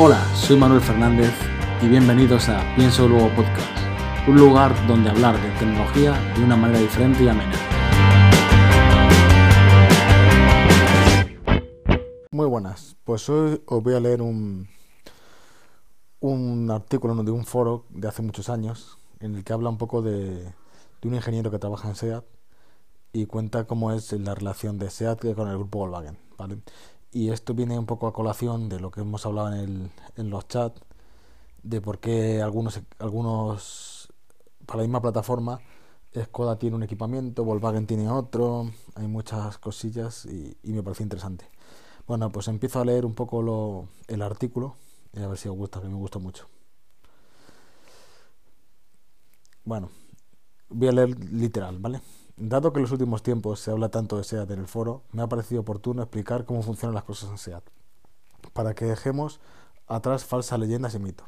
Hola, soy Manuel Fernández y bienvenidos a Pienso Luego Podcast, un lugar donde hablar de tecnología de una manera diferente y amena. Muy buenas, pues hoy os voy a leer un, un artículo de un foro de hace muchos años en el que habla un poco de, de un ingeniero que trabaja en SEAT y cuenta cómo es la relación de SEAT con el grupo Volkswagen, ¿vale? Y esto viene un poco a colación de lo que hemos hablado en, el, en los chats, de por qué algunos, algunos, para la misma plataforma, Skoda tiene un equipamiento, Volkswagen tiene otro, hay muchas cosillas y, me parece interesante. Bueno, pues empiezo a leer un poco lo, el artículo y a ver si os gusta, que me gusta mucho. Bueno, voy a leer literal, ¿vale? Dado que en los últimos tiempos se habla tanto de SEAT en el foro, me ha parecido oportuno explicar cómo funcionan las cosas en SEAT, para que dejemos atrás falsas leyendas y mitos.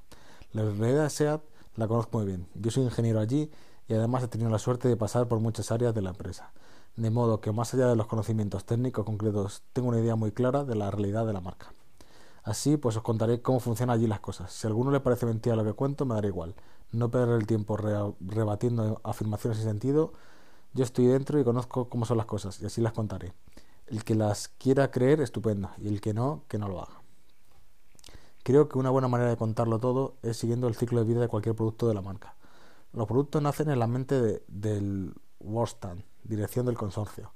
La realidad de SEAT la conozco muy bien. Yo soy ingeniero allí y además he tenido la suerte de pasar por muchas áreas de la empresa. De modo que más allá de los conocimientos técnicos concretos, tengo una idea muy clara de la realidad de la marca. Así, pues os contaré cómo funcionan allí las cosas. Si a alguno le parece mentira lo que cuento, me dará igual. No perder el tiempo rebatiendo afirmaciones sin sentido yo estoy dentro y conozco cómo son las cosas y así las contaré. El que las quiera creer, estupendo, y el que no, que no lo haga. Creo que una buena manera de contarlo todo es siguiendo el ciclo de vida de cualquier producto de la marca. Los productos nacen en la mente del Worstan, dirección del consorcio.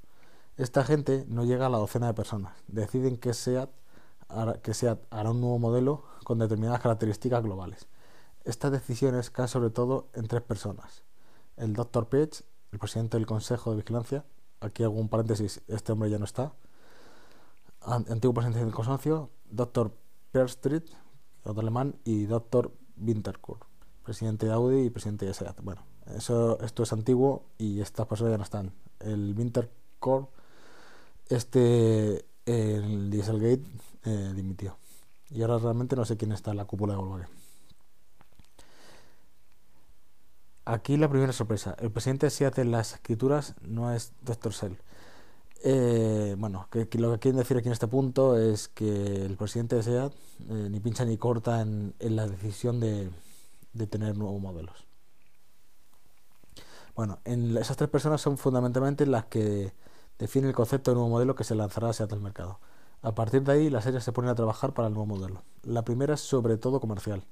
Esta gente no llega a la docena de personas. Deciden que SEAT, que hará un nuevo modelo con determinadas características globales. Estas decisiones caen sobre todo en tres personas. El Dr. Page, el presidente del Consejo de Vigilancia, aquí hago un paréntesis, este hombre ya no está, antiguo presidente del consorcio, Dr. Perstreet, otro alemán, y Dr. Winterkorn, presidente de Audi y presidente de SEAT. Bueno, eso, esto es antiguo y estas personas ya no están. El Winterkorn, este, el Dieselgate, eh, dimitió. Y ahora realmente no sé quién está en la cúpula de Volkswagen. Aquí la primera sorpresa. El presidente de SEAT en las escrituras no es Dr. Sell. Eh, bueno, que, lo que quieren decir aquí en este punto es que el presidente de SEAT eh, ni pincha ni corta en, la decisión de, tener nuevos modelos. Bueno, en esas tres personas son fundamentalmente las que definen el concepto de nuevo modelo que se lanzará a SEAT al mercado. A partir de ahí, las áreas se ponen a trabajar para el nuevo modelo. La primera es sobre todo comercial.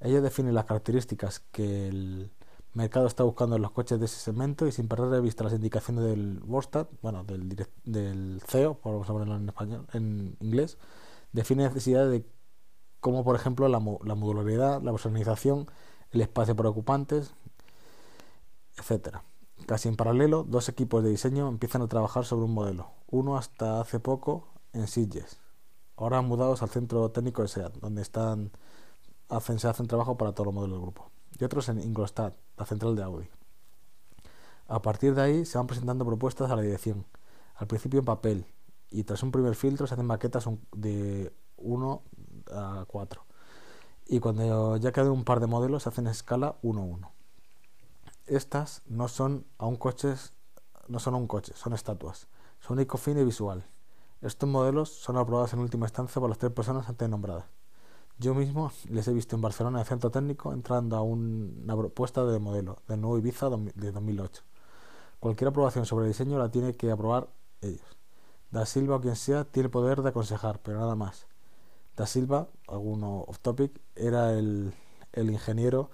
Ella define las características que el mercado está buscando los coches de ese segmento y sin perder de vista las indicaciones del Borstat, bueno, del, del CEO, vamos a ponerlo en español, en inglés, define necesidades de como por ejemplo la, la modularidad, la personalización, el espacio para ocupantes, etcétera. Casi en paralelo, dos equipos de diseño empiezan a trabajar sobre un modelo. Uno hasta hace poco en Sitges. Ahora mudados al centro técnico de SEAT, donde están hacen, se hacen trabajo para todos los modelos del grupo y otros en Ingolstadt, la central de Audi. A partir de ahí se van presentando propuestas a la dirección, al principio en papel, y tras un primer filtro se hacen maquetas de 1 a 4. Y cuando ya quedan un par de modelos se hacen escala 1 a 1. Estas no son aún coches, no son un coche, son estatuas. Son único fin y visual. Estos modelos son aprobados en última instancia por las tres personas antes nombradas. Yo mismo les he visto en Barcelona, el centro técnico, entrando a una propuesta de modelo del nuevo Ibiza de 2008. Cualquier aprobación sobre el diseño la tiene que aprobar ellos. Da Silva o quien sea tiene poder de aconsejar, pero nada más. Da Silva, alguno off topic, era el, el ingeniero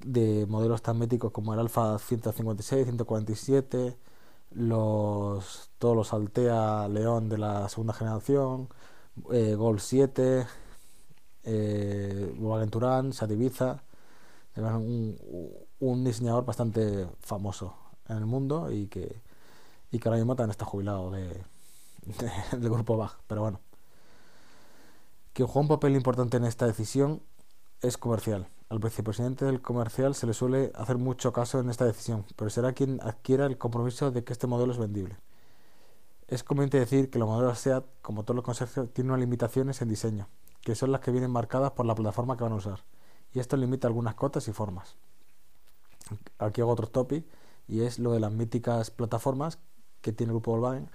de modelos tan míticos como el Alfa 156, 147, los, todos los Altea León de la segunda generación, eh, Gol 7, eh, Turán, Sativiza, un, un diseñador bastante famoso en el mundo y que, y que ahora mismo también está jubilado de, del grupo Bach, pero bueno. Que juega un papel importante en esta decisión es comercial. Al vicepresidente del comercial se le suele hacer mucho caso en esta decisión, pero será quien adquiera el compromiso de que este modelo es vendible. Es conveniente decir que los modelos SEAT, como todos los consorcios, tienen unas limitaciones en diseño, que son las que vienen marcadas por la plataforma que van a usar. Y esto limita algunas cotas y formas. Aquí hago otro topic y es lo de las míticas plataformas que tiene el grupo Volkswagen,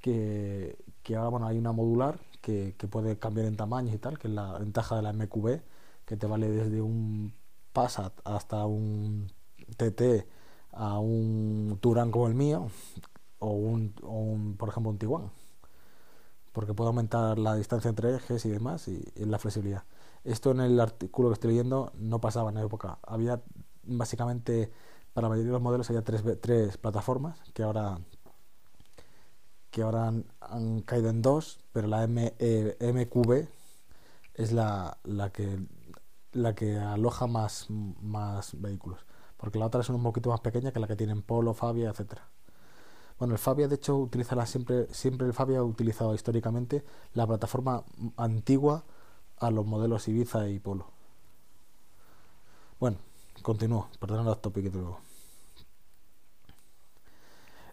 que, que ahora bueno, hay una modular que, que puede cambiar en tamaños y tal, que es la ventaja de la MQB, que te vale desde un Passat hasta un TT a un Turán como el mío o un, o un por ejemplo un Tiguan porque puede aumentar la distancia entre ejes y demás y, la flexibilidad esto en el artículo que estoy leyendo no pasaba en la época había básicamente para la mayoría de los modelos había tres, tres plataformas que ahora que ahora han, han caído en dos pero la M, eh, MQB es la, la que la que aloja más, más vehículos porque la otra es un poquito más pequeña que la que tienen Polo, Fabia, etcétera. Bueno, el Fabia de hecho utiliza la, siempre siempre el Fabia ha utilizado históricamente la plataforma antigua a los modelos Ibiza y Polo. Bueno, continúo, perdón los tópicos de nuevo.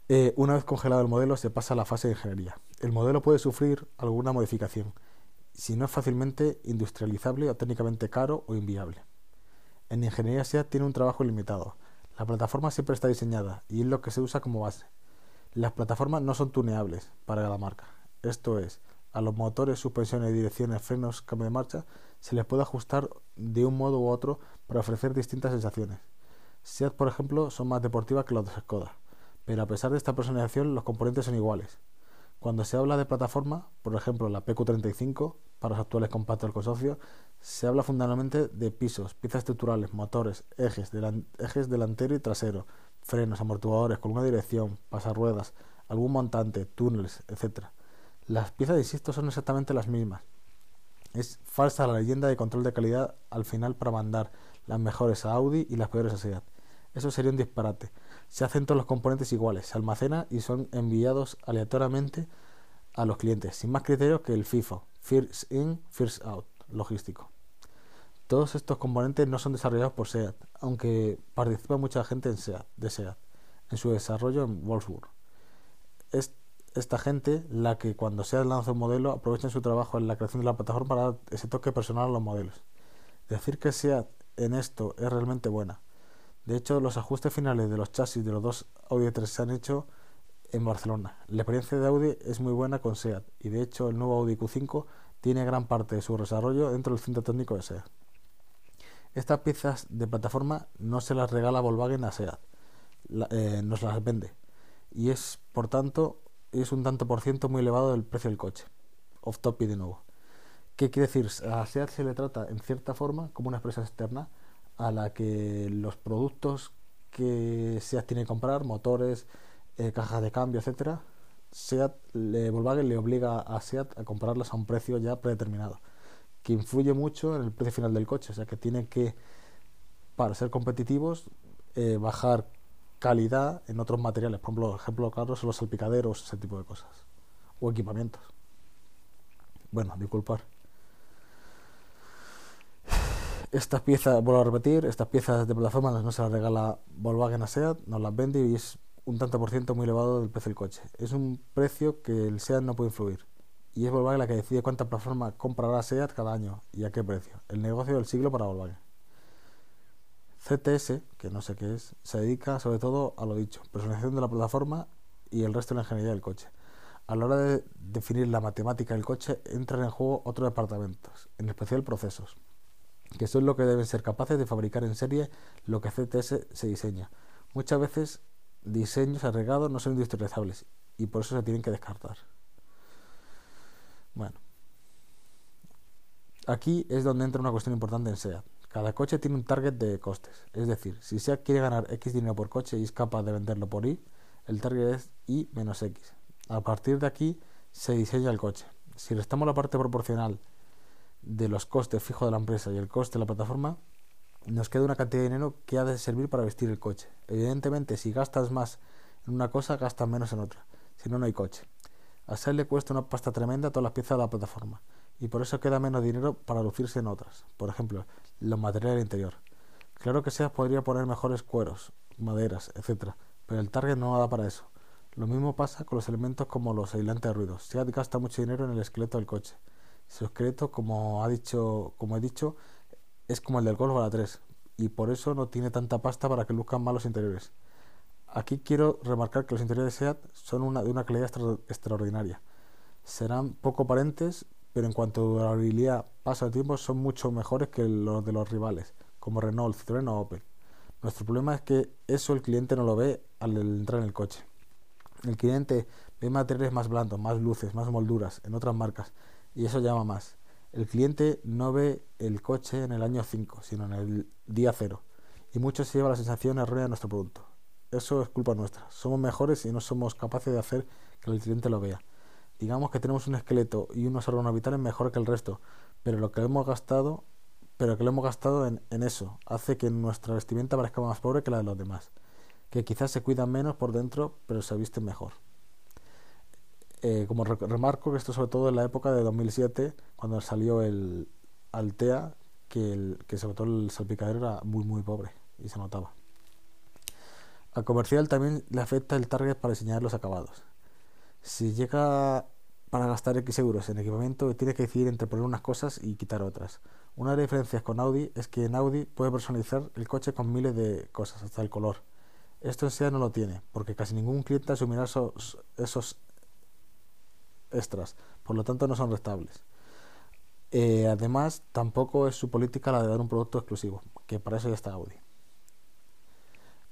Eh, una vez congelado el modelo se pasa a la fase de ingeniería. El modelo puede sufrir alguna modificación, si no es fácilmente industrializable o técnicamente caro o inviable. En ingeniería SEAT tiene un trabajo limitado. La plataforma siempre está diseñada y es lo que se usa como base. Las plataformas no son tuneables para la marca. Esto es, a los motores, suspensiones, direcciones, frenos, cambio de marcha, se les puede ajustar de un modo u otro para ofrecer distintas sensaciones. SEAT, por ejemplo, son más deportivas que los de Skoda, pero a pesar de esta personalización, los componentes son iguales. Cuando se habla de plataforma, por ejemplo la PQ35, para los actuales compactos del consorcio, se habla fundamentalmente de pisos, piezas estructurales, motores, ejes, delan ejes delantero y trasero, frenos, amortiguadores, columna de dirección, pasarruedas, algún montante, túneles, etc. Las piezas, insisto, son exactamente las mismas. Es falsa la leyenda de control de calidad al final para mandar las mejores a Audi y las peores a Seat. Eso sería un disparate. Se hacen todos los componentes iguales, se almacena y son enviados aleatoriamente a los clientes, sin más criterio que el FIFO, First In, First Out, logístico. Todos estos componentes no son desarrollados por SEAT, aunque participa mucha gente en SEAT, de SEAT, en su desarrollo en Wolfsburg. Es esta gente la que cuando SEAT lanza un modelo aprovecha su trabajo en la creación de la plataforma para dar ese toque personal a los modelos. Decir que SEAT en esto es realmente buena de hecho, los ajustes finales de los chasis de los dos Audi 3 se han hecho en Barcelona. La experiencia de Audi es muy buena con SEAT y de hecho el nuevo Audi Q5 tiene gran parte de su desarrollo dentro del centro técnico de SEAT. Estas piezas de plataforma no se las regala Volkswagen a SEAT, eh, nos las vende y es por tanto es un tanto por ciento muy elevado del precio del coche. Off topic de nuevo. ¿Qué quiere decir? A SEAT se le trata en cierta forma como una empresa externa a la que los productos que SEAT tiene que comprar, motores, eh, cajas de cambio, etcétera, SEAT, le, Volkswagen le obliga a SEAT a comprarlas a un precio ya predeterminado, que influye mucho en el precio final del coche, o sea que tiene que, para ser competitivos, eh, bajar calidad en otros materiales, por ejemplo, ejemplo claro los salpicaderos, ese tipo de cosas, o equipamientos. Bueno, disculpar. Estas piezas, vuelvo a repetir, estas piezas de plataforma no se las regala Volkswagen a SEAT, nos las vende y es un tanto por ciento muy elevado del precio del coche. Es un precio que el SEAT no puede influir. Y es Volkswagen la que decide cuánta plataforma comprará SEAT cada año y a qué precio. El negocio del siglo para Volkswagen. CTS, que no sé qué es, se dedica sobre todo a lo dicho, personalización de la plataforma y el resto de la ingeniería del coche. A la hora de definir la matemática del coche entran en juego otros departamentos, en especial procesos que son lo que deben ser capaces de fabricar en serie lo que CTS se diseña. Muchas veces diseños agregados no son industrializables y por eso se tienen que descartar. Bueno, aquí es donde entra una cuestión importante en SEAT. Cada coche tiene un target de costes, es decir, si SEAT quiere ganar X dinero por coche y es capaz de venderlo por Y, el target es Y menos X. A partir de aquí se diseña el coche. Si restamos la parte proporcional de los costes fijos de la empresa y el coste de la plataforma, nos queda una cantidad de dinero que ha de servir para vestir el coche. Evidentemente, si gastas más en una cosa, gastas menos en otra. Si no, no hay coche. A SEAT le cuesta una pasta tremenda todas las piezas de la plataforma y por eso queda menos dinero para lucirse en otras. Por ejemplo, los materiales interior. Claro que SEAT podría poner mejores cueros, maderas, etcétera, pero el target no da para eso. Lo mismo pasa con los elementos como los aislantes de ruidos. SEAT gasta mucho dinero en el esqueleto del coche su esqueleto, como ha dicho, como he dicho, es como el del Golf a la 3 y por eso no tiene tanta pasta para que luzcan mal los interiores. Aquí quiero remarcar que los interiores de SEAT son de una calidad extraordinaria. Serán poco aparentes, pero en cuanto a durabilidad, paso de tiempo, son mucho mejores que los de los rivales, como Renault, Citroën o Opel. Nuestro problema es que eso el cliente no lo ve al entrar en el coche. El cliente ve materiales más blandos, más luces, más molduras en otras marcas y eso llama más. El cliente no ve el coche en el año 5, sino en el día 0 y mucho se lleva la sensación errónea de nuestro producto. Eso es culpa nuestra. Somos mejores y no somos capaces de hacer que el cliente lo vea. Digamos que tenemos un esqueleto y unos órganos vitales mejor que el resto, pero lo que hemos gastado, pero que lo hemos gastado en, en eso hace que nuestra vestimenta parezca más pobre que la de los demás que quizás se cuidan menos por dentro, pero se visten mejor. Eh, como remarco que esto sobre todo en la época de 2007, cuando salió el Altea, que, el, que sobre todo el salpicadero era muy muy pobre y se notaba. Al comercial también le afecta el target para diseñar los acabados. Si llega para gastar X euros en equipamiento, tiene que decidir entre poner unas cosas y quitar otras. Una de las diferencias con Audi es que en Audi puede personalizar el coche con miles de cosas, hasta el color. Esto en SEA no lo tiene, porque casi ningún cliente asumirá esos, extras, por lo tanto no son restables. Eh, además, tampoco es su política la de dar un producto exclusivo, que para eso ya está Audi.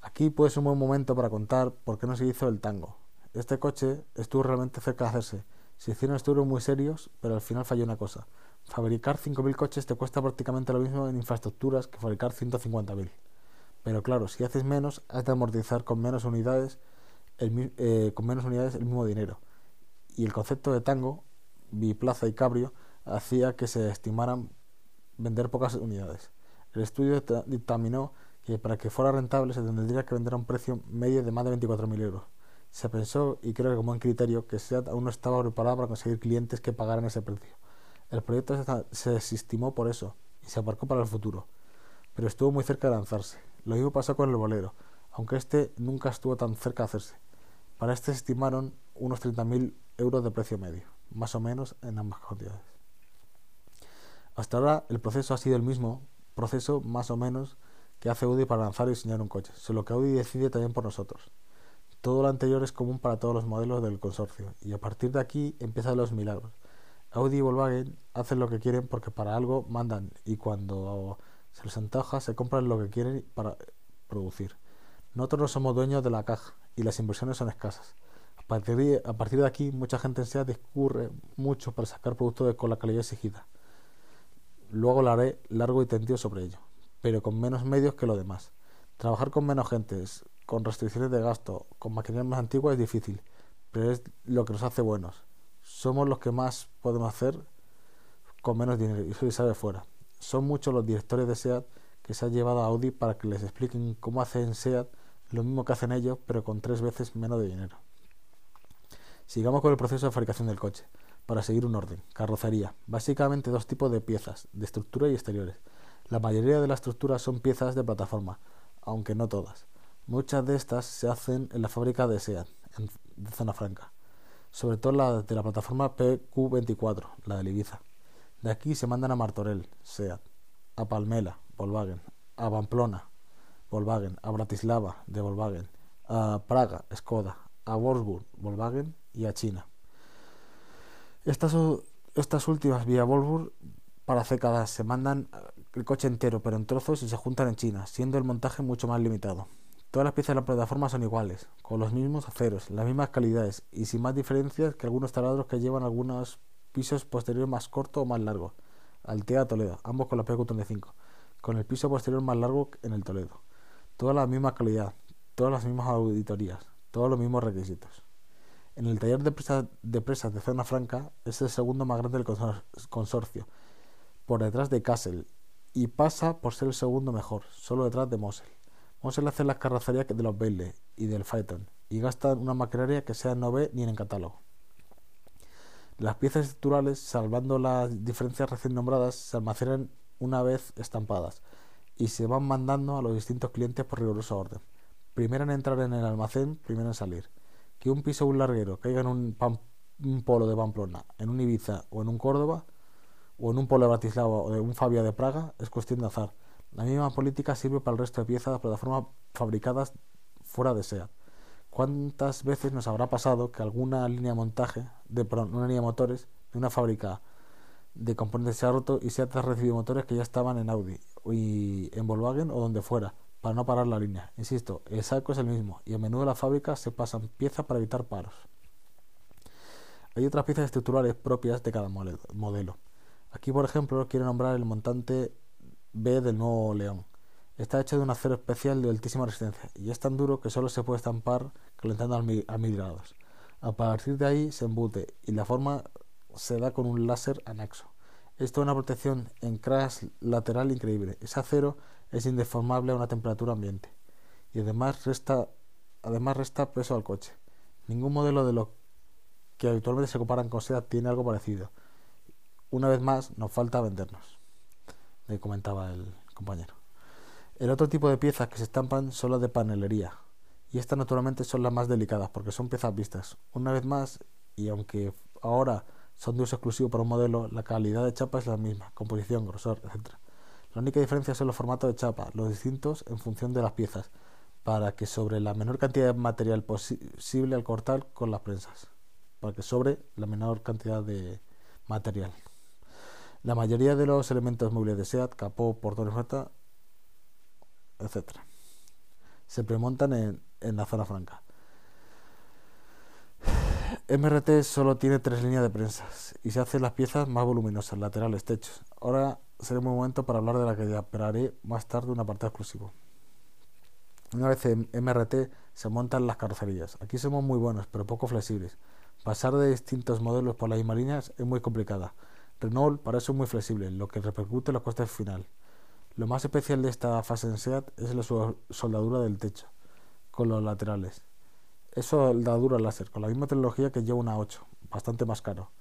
Aquí puede ser un buen momento para contar por qué no se hizo el tango. Este coche estuvo realmente cerca de hacerse. Se hicieron estudios muy serios, pero al final falló una cosa. Fabricar 5.000 coches te cuesta prácticamente lo mismo en infraestructuras que fabricar 150.000. Pero claro, si haces menos, has de amortizar con menos unidades el, eh, con menos unidades el mismo dinero. Y el concepto de tango, biplaza y cabrio, hacía que se estimaran vender pocas unidades. El estudio dictaminó que para que fuera rentable se tendría que vender a un precio medio de más de 24.000 euros. Se pensó, y creo que como buen criterio, que SEAT aún no estaba preparado para conseguir clientes que pagaran ese precio. El proyecto se desestimó por eso y se aparcó para el futuro, pero estuvo muy cerca de lanzarse. Lo mismo pasó con el bolero, aunque este nunca estuvo tan cerca de hacerse. Para este se estimaron unos 30.000 euros de precio medio, más o menos en ambas cantidades. Hasta ahora el proceso ha sido el mismo proceso más o menos que hace Audi para lanzar y diseñar un coche, solo que Audi decide también por nosotros. Todo lo anterior es común para todos los modelos del consorcio y a partir de aquí empiezan los milagros. Audi y Volkswagen hacen lo que quieren porque para algo mandan y cuando se les antoja, se compran lo que quieren para producir. Nosotros no somos dueños de la caja y las inversiones son escasas. A partir de, a partir de aquí, mucha gente en SEA discurre mucho para sacar productos con la calidad exigida. Luego haré largo y tendido sobre ello, pero con menos medios que lo demás. Trabajar con menos gente, con restricciones de gasto, con maquinaria más antigua es difícil, pero es lo que nos hace buenos. Somos los que más podemos hacer con menos dinero y eso sabe fuera. Son muchos los directores de SEAT que se han llevado a Audi para que les expliquen cómo hacen SEAT lo mismo que hacen ellos, pero con tres veces menos de dinero. Sigamos con el proceso de fabricación del coche, para seguir un orden. Carrocería. Básicamente dos tipos de piezas, de estructura y exteriores. La mayoría de las estructuras son piezas de plataforma, aunque no todas. Muchas de estas se hacen en la fábrica de SEAT, en, Zona Franca. Sobre todo la de la plataforma PQ24, la de Ibiza. De aquí se mandan a Martorell, SEAT, a Palmela, Volkswagen, a Pamplona, Volkswagen, a Bratislava, de Volkswagen, a Praga, Skoda, a Wolfsburg, Volkswagen y a China. Estas, últimas vía Wolfsburg para décadas se mandan el coche entero pero en trozos y se juntan en China, siendo el montaje mucho más limitado. Todas las piezas de la plataforma son iguales, con los mismos aceros, las mismas calidades y sin más diferencias que algunos taladros que llevan algunos pisos posterior más corto o más largo. Altea Toledo, ambos con la PQ35, con el piso posterior más largo en el Toledo. Toda la misma calidad, todas las mismas auditorías, todos los mismos requisitos. En el taller de, presas de Zona Franca es el segundo más grande del consorcio, por detrás de Kassel, y pasa por ser el segundo mejor, solo detrás de Mosel. Mosel hace las carrocerías de los Bailey y del Phaeton, y gastan una maquinaria que sea no ve ni en el catálogo. Las piezas estructurales, salvando las diferencias recién nombradas, se almacenan una vez estampadas y se van mandando a los distintos clientes por riguroso orden. Primero en entrar en el almacén, primero en salir. Que un piso o un larguero caiga en un, polo de Pamplona, en un Ibiza o en un Córdoba, o en un polo de Bratislava o de un Fabia de Praga, es cuestión de azar. La misma política sirve para el resto de piezas de plataforma fabricadas fuera de SEAT. ¿Cuántas veces nos habrá pasado que alguna línea de montaje, de una línea de motores de una fábrica de componentes se ha roto y se ha recibido motores que ya estaban en Audi y en Volkswagen o donde fuera para no parar la línea. Insisto, el saco es el mismo y a menudo las fábricas se pasan piezas para evitar paros. Hay otras piezas estructurales propias de cada modelo. Aquí, por ejemplo, quiero nombrar el montante B del nuevo León. Está hecho de un acero especial de altísima resistencia y es tan duro que solo se puede estampar calentando a mil, grados. A partir de ahí se embute y la forma se da con un láser anexo. Esto es una protección en crash lateral increíble. Ese acero es indeformable a una temperatura ambiente y además resta, además resta peso al coche. Ningún modelo de lo que habitualmente se comparan con SEAT tiene algo parecido. Una vez más, nos falta vendernos, le comentaba el compañero. El otro tipo de piezas que se estampan son las de panelería, y estas naturalmente son las más delicadas porque son piezas vistas. Una vez más, y aunque ahora son de uso exclusivo para un modelo, la calidad de chapa es la misma, composición, grosor, etc. La única diferencia son los formatos de chapa, los distintos en función de las piezas, para que sobre la menor cantidad de material posible al cortar con las prensas, para que sobre la menor cantidad de material. La mayoría de los elementos móviles de SEAT, capó, portón y etc., se premontan en, en la zona franca. MRT solo tiene tres líneas de prensas y se hacen las piezas más voluminosas, laterales, techos. Ahora será un momento para hablar de la calidad, pero haré más tarde un apartado exclusivo. Una vez en MRT se montan las carrocerías. Aquí somos muy buenos, pero poco flexibles. Pasar de distintos modelos por las mismas líneas es muy complicada. Renault es muy flexible, lo que repercute en los costes final. Lo más especial de esta fase en SEAT es la soldadura del techo, con los laterales. Es soldadura láser, con la misma tecnología que lleva una 8, bastante más caro.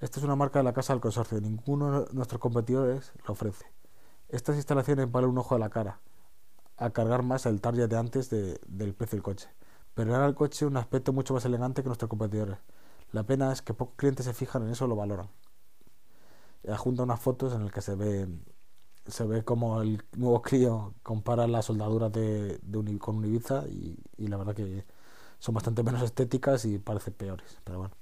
Esta es una marca de la casa del consorcio, ninguno de nuestros competidores lo ofrece. Estas instalaciones valen un ojo a la cara, a cargar más el target de antes del precio del coche, pero dan al coche un aspecto mucho más elegante que nuestros competidores. La pena es que pocos clientes se fijan en eso o lo valoran. Adjunta unas fotos en las que se ve se ve como el nuevo Clio compara las soldaduras de, con un Ibiza y, y la verdad que son bastante menos estéticas y parecen peores, pero bueno.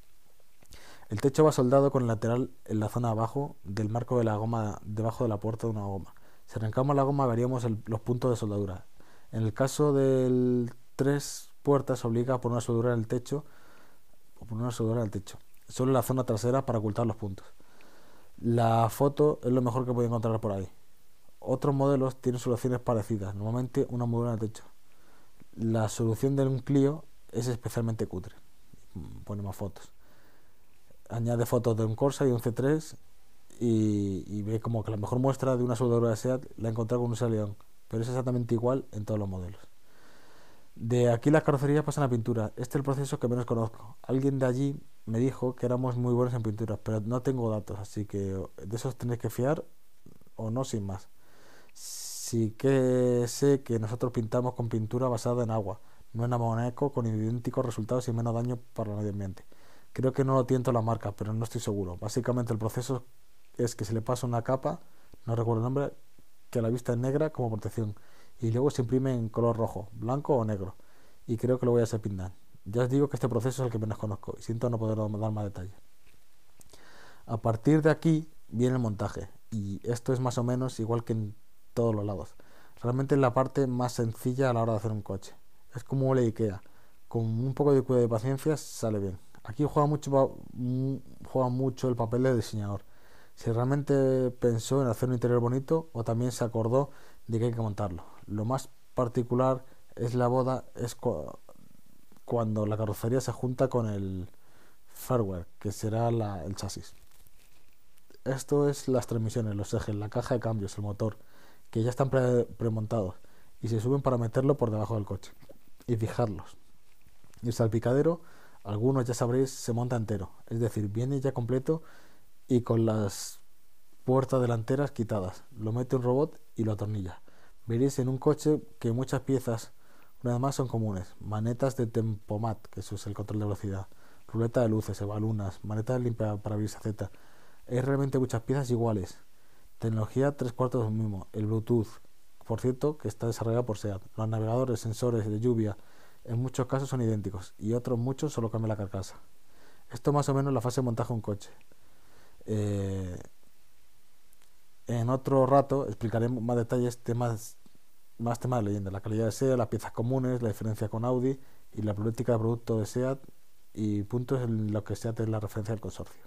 El techo va soldado con el lateral en la zona abajo del marco de la goma debajo de la puerta de una goma. Si arrancamos la goma veríamos los puntos de soldadura. En el caso del tres puertas obliga a poner una soldadura en el techo o poner una soldadura en el techo, solo en la zona trasera para ocultar los puntos. La foto es lo mejor que puede encontrar por ahí. Otros modelos tienen soluciones parecidas, normalmente una moldura el techo. La solución de un Clio es especialmente cutre. Pone más fotos. Añade fotos de un Corsa y un C3 y, ve como que la mejor muestra de una soldadura de SEAT la he encontrado con un Saleón, pero es exactamente igual en todos los modelos. De aquí las carrocerías pasan a pintura. Este es el proceso que menos conozco. Alguien de allí me dijo que éramos muy buenos en pintura, pero no tengo datos, así que de esos tenéis que fiar o no sin más. Sí que sé que nosotros pintamos con pintura basada en agua no en amoníaco con idénticos resultados y menos daño para el medio ambiente. Creo que no lo tiento la marca, pero no estoy seguro. Básicamente el proceso es que se le pasa una capa, no recuerdo el nombre, que a la vista es negra como protección y luego se imprime en color rojo, blanco o negro. Y creo que lo voy a hacer pintar. Ya os digo que este proceso es el que menos conozco y siento no poder dar más detalle. A partir de aquí viene el montaje y esto es más o menos igual que en todos los lados. Realmente es la parte más sencilla a la hora de hacer un coche. Es como la IKEA. Con un poco de cuidado y paciencia sale bien. Aquí juega mucho, juega mucho el papel de diseñador. Si realmente pensó en hacer un interior bonito o también se acordó de que hay que montarlo. Lo más particular es la boda, es cuando la carrocería se junta con el firmware, que será el chasis. Esto es las transmisiones, los ejes, la caja de cambios, el motor, que ya están premontados y se suben para meterlo por debajo del coche y fijarlos. Y el salpicadero, algunos ya sabréis, se monta entero, es decir, viene ya completo y con las puertas delanteras quitadas. Lo mete un robot y lo atornilla. Veréis en un coche que muchas piezas, una vez más, son comunes. Manetas de tempomat, que eso es el control de velocidad. Ruleta de luces, evalunas, maneta de limpia para Z. Hay realmente muchas piezas iguales. Tecnología tres cuartos del mismo. El Bluetooth, por cierto, que está desarrollada por SEAT. Los navegadores, sensores de lluvia, en muchos casos son idénticos y otros muchos solo cambia la carcasa. Esto más o menos la fase de montaje de un coche. Eh, En otro rato explicaremos más detalles, temas, más temas de leyenda, la calidad de SEAT, las piezas comunes, la diferencia con Audi y la política de producto de SEAT y puntos en los que SEAT es la referencia del consorcio.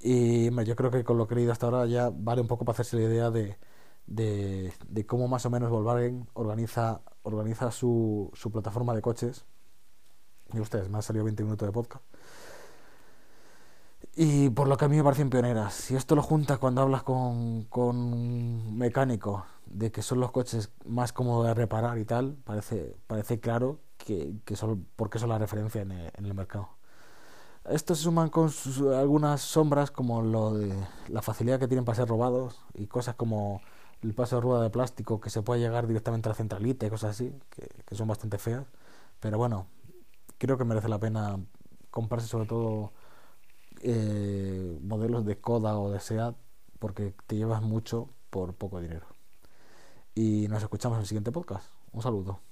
Y yo creo que con lo que he leído hasta ahora ya vale un poco para hacerse la idea de, de, de cómo más o menos Volkswagen organiza, organiza su, su plataforma de coches. Y ustedes, me han salido 20 minutos de podcast. Y por lo que a mí me parecen pioneras. Si esto lo juntas cuando hablas con, con un mecánico de que son los coches más cómodos de reparar y tal, parece, parece claro que, que son, porque son la referencia en el, en el mercado. Esto se suman con sus, algunas sombras como lo de la facilidad que tienen para ser robados y cosas como el paso de rueda de plástico que se puede llegar directamente a la centralita y cosas así, que, que son bastante feas. Pero bueno, creo que merece la pena comprarse sobre todo eh, modelos de Koda o de SEAT porque te llevas mucho por poco dinero. Y nos escuchamos en el siguiente podcast. Un saludo.